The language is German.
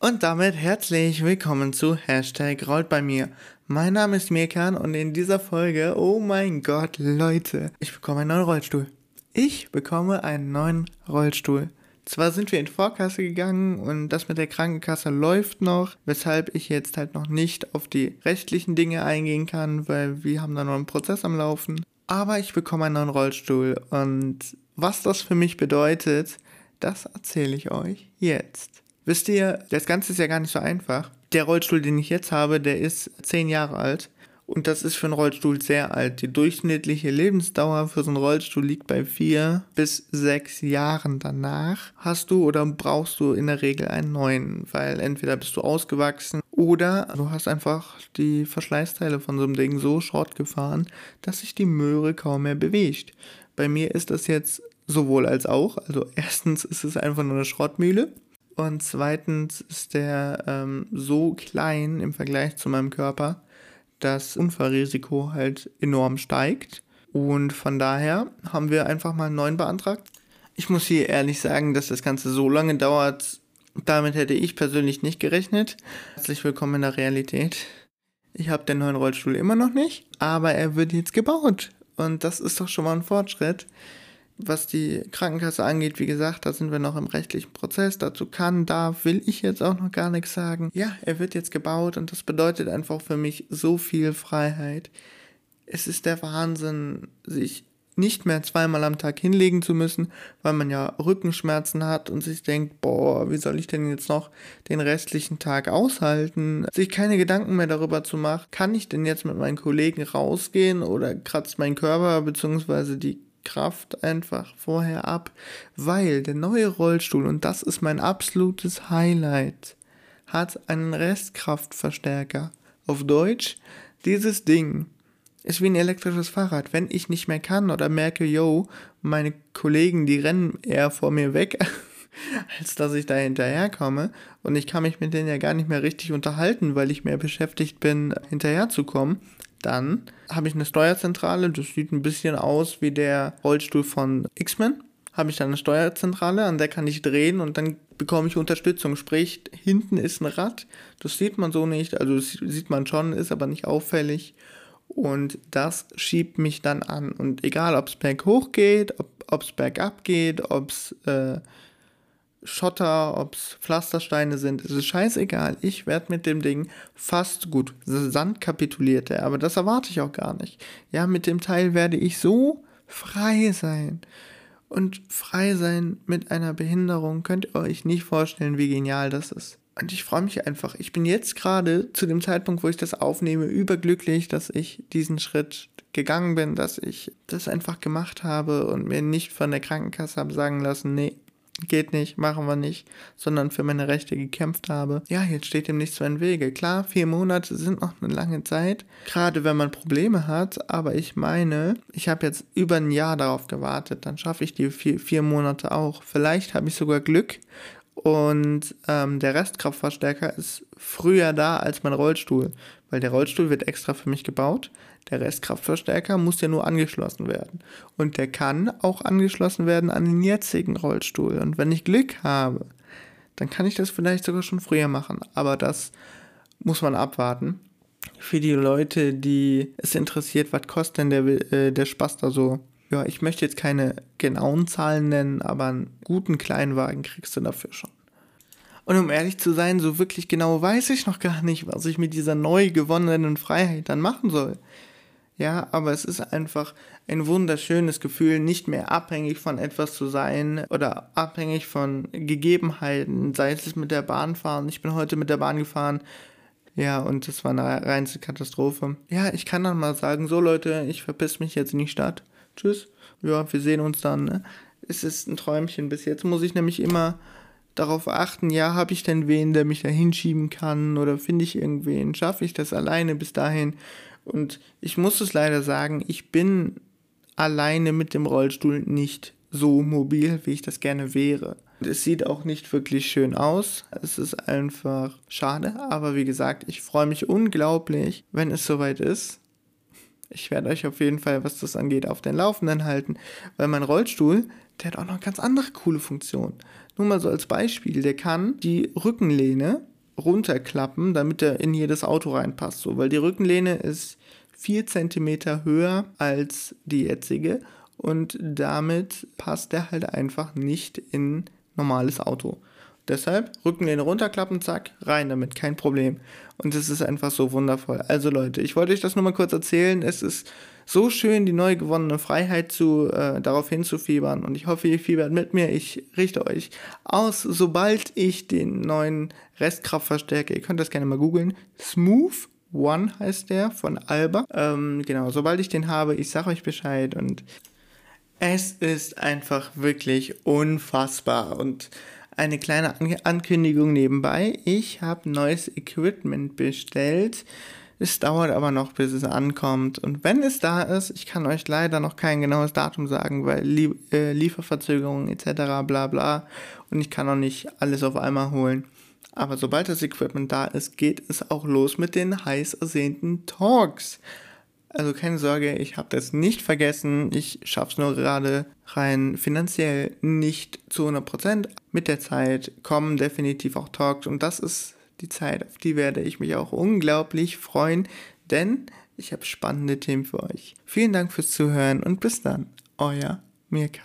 Und damit herzlich willkommen zu Hashtag rollt bei mir. Mein Name ist Mirkan und in dieser Folge, oh mein Gott, Leute, ich bekomme einen neuen Rollstuhl. Ich bekomme einen neuen Rollstuhl. Zwar sind wir in Vorkasse gegangen und das mit der Krankenkasse läuft noch, weshalb ich jetzt halt noch nicht auf die rechtlichen Dinge eingehen kann, weil wir haben da noch einen Prozess am Laufen. Aber ich bekomme einen neuen Rollstuhl und was das für mich bedeutet, das erzähle ich euch jetzt. Wisst ihr, das Ganze ist ja gar nicht so einfach. Der Rollstuhl, den ich jetzt habe, der ist 10 Jahre alt. Und das ist für einen Rollstuhl sehr alt. Die durchschnittliche Lebensdauer für so einen Rollstuhl liegt bei 4 bis 6 Jahren. Danach hast du oder brauchst du in der Regel einen neuen, weil entweder bist du ausgewachsen oder du hast einfach die Verschleißteile von so einem Ding so short gefahren, dass sich die Möhre kaum mehr bewegt. Bei mir ist das jetzt sowohl als auch. Also erstens ist es einfach nur eine Schrottmühle und zweitens ist der ähm, so klein im Vergleich zu meinem Körper, dass Unfallrisiko halt enorm steigt. Und von daher haben wir einfach mal einen neuen beantragt. Ich muss hier ehrlich sagen, dass das Ganze so lange dauert, damit hätte ich persönlich nicht gerechnet. Herzlich willkommen in der Realität. Ich habe den neuen Rollstuhl immer noch nicht, aber er wird jetzt gebaut. Und das ist doch schon mal ein Fortschritt was die Krankenkasse angeht, wie gesagt, da sind wir noch im rechtlichen Prozess. Dazu kann, darf, will ich jetzt auch noch gar nichts sagen. Ja, er wird jetzt gebaut und das bedeutet einfach für mich so viel Freiheit. Es ist der Wahnsinn, sich nicht mehr zweimal am Tag hinlegen zu müssen, weil man ja Rückenschmerzen hat und sich denkt, boah, wie soll ich denn jetzt noch den restlichen Tag aushalten? Sich keine Gedanken mehr darüber zu machen, kann ich denn jetzt mit meinen Kollegen rausgehen oder kratzt mein Körper bzw. die Kraft einfach vorher ab, weil der neue Rollstuhl, und das ist mein absolutes Highlight, hat einen Restkraftverstärker. Auf Deutsch, dieses Ding ist wie ein elektrisches Fahrrad. Wenn ich nicht mehr kann oder merke, yo, meine Kollegen, die rennen eher vor mir weg, als dass ich da hinterherkomme. Und ich kann mich mit denen ja gar nicht mehr richtig unterhalten, weil ich mehr beschäftigt bin, hinterherzukommen. Dann habe ich eine Steuerzentrale, das sieht ein bisschen aus wie der Rollstuhl von X-Men. Habe ich dann eine Steuerzentrale, an der kann ich drehen und dann bekomme ich Unterstützung. Sprich, hinten ist ein Rad, das sieht man so nicht, also sieht man schon, ist aber nicht auffällig. Und das schiebt mich dann an. Und egal, ob es berghoch geht, ob es bergab geht, ob es äh, Schotter, ob es Pflastersteine sind, ist es scheißegal. Ich werde mit dem Ding fast gut. Sand kapituliert er, aber das erwarte ich auch gar nicht. Ja, mit dem Teil werde ich so frei sein. Und frei sein mit einer Behinderung könnt ihr euch nicht vorstellen, wie genial das ist. Und ich freue mich einfach. Ich bin jetzt gerade zu dem Zeitpunkt, wo ich das aufnehme, überglücklich, dass ich diesen Schritt gegangen bin, dass ich das einfach gemacht habe und mir nicht von der Krankenkasse habe sagen lassen, nee, geht nicht, machen wir nicht, sondern für meine Rechte gekämpft habe. Ja, jetzt steht dem nichts mehr im Wege. Klar, vier Monate sind noch eine lange Zeit, gerade wenn man Probleme hat, aber ich meine, ich habe jetzt über ein Jahr darauf gewartet, dann schaffe ich die vier, vier Monate auch. Vielleicht habe ich sogar Glück und ähm, der Restkraftverstärker ist früher da als mein Rollstuhl, weil der Rollstuhl wird extra für mich gebaut. Der Restkraftverstärker muss ja nur angeschlossen werden. Und der kann auch angeschlossen werden an den jetzigen Rollstuhl. Und wenn ich Glück habe, dann kann ich das vielleicht sogar schon früher machen. Aber das muss man abwarten. Für die Leute, die es interessiert, was kostet denn der, äh, der Spaß da so? Ja, ich möchte jetzt keine genauen Zahlen nennen, aber einen guten Kleinwagen kriegst du dafür schon. Und um ehrlich zu sein, so wirklich genau weiß ich noch gar nicht, was ich mit dieser neu gewonnenen Freiheit dann machen soll. Ja, aber es ist einfach ein wunderschönes Gefühl, nicht mehr abhängig von etwas zu sein oder abhängig von Gegebenheiten, sei es mit der Bahn fahren. Ich bin heute mit der Bahn gefahren. Ja, und das war eine reinste Katastrophe. Ja, ich kann dann mal sagen, so Leute, ich verpiss mich jetzt in die Stadt tschüss, ja, wir sehen uns dann. Ne? Es ist ein Träumchen. Bis jetzt muss ich nämlich immer darauf achten, ja, habe ich denn wen, der mich da hinschieben kann oder finde ich irgendwen, schaffe ich das alleine bis dahin. Und ich muss es leider sagen, ich bin alleine mit dem Rollstuhl nicht so mobil, wie ich das gerne wäre. Es sieht auch nicht wirklich schön aus. Es ist einfach schade. Aber wie gesagt, ich freue mich unglaublich, wenn es soweit ist. Ich werde euch auf jeden Fall, was das angeht, auf den Laufenden halten, weil mein Rollstuhl, der hat auch noch ganz andere coole Funktionen. Nur mal so als Beispiel, der kann die Rückenlehne runterklappen, damit er in jedes Auto reinpasst. So, weil die Rückenlehne ist 4 cm höher als die jetzige und damit passt er halt einfach nicht in normales Auto. Deshalb Rückenlehne runterklappen, zack, rein damit, kein Problem. Und es ist einfach so wundervoll. Also Leute, ich wollte euch das nur mal kurz erzählen. Es ist so schön, die neu gewonnene Freiheit zu äh, darauf hinzufiebern. Und ich hoffe, ihr fiebert mit mir. Ich richte euch aus, sobald ich den neuen Restkraftverstärker, ihr könnt das gerne mal googeln, Smooth One heißt der von Alba. Ähm, genau, sobald ich den habe, ich sage euch Bescheid und es ist einfach wirklich unfassbar und eine kleine Ankündigung nebenbei. Ich habe neues Equipment bestellt. Es dauert aber noch, bis es ankommt. Und wenn es da ist, ich kann euch leider noch kein genaues Datum sagen, weil Lie äh, Lieferverzögerungen etc. bla bla. Und ich kann noch nicht alles auf einmal holen. Aber sobald das Equipment da ist, geht es auch los mit den heiß ersehnten Talks. Also keine Sorge, ich habe das nicht vergessen. Ich schaffe es nur gerade rein finanziell nicht zu 100%. Mit der Zeit kommen definitiv auch Talks und das ist die Zeit, auf die werde ich mich auch unglaublich freuen, denn ich habe spannende Themen für euch. Vielen Dank fürs Zuhören und bis dann, euer Mirka.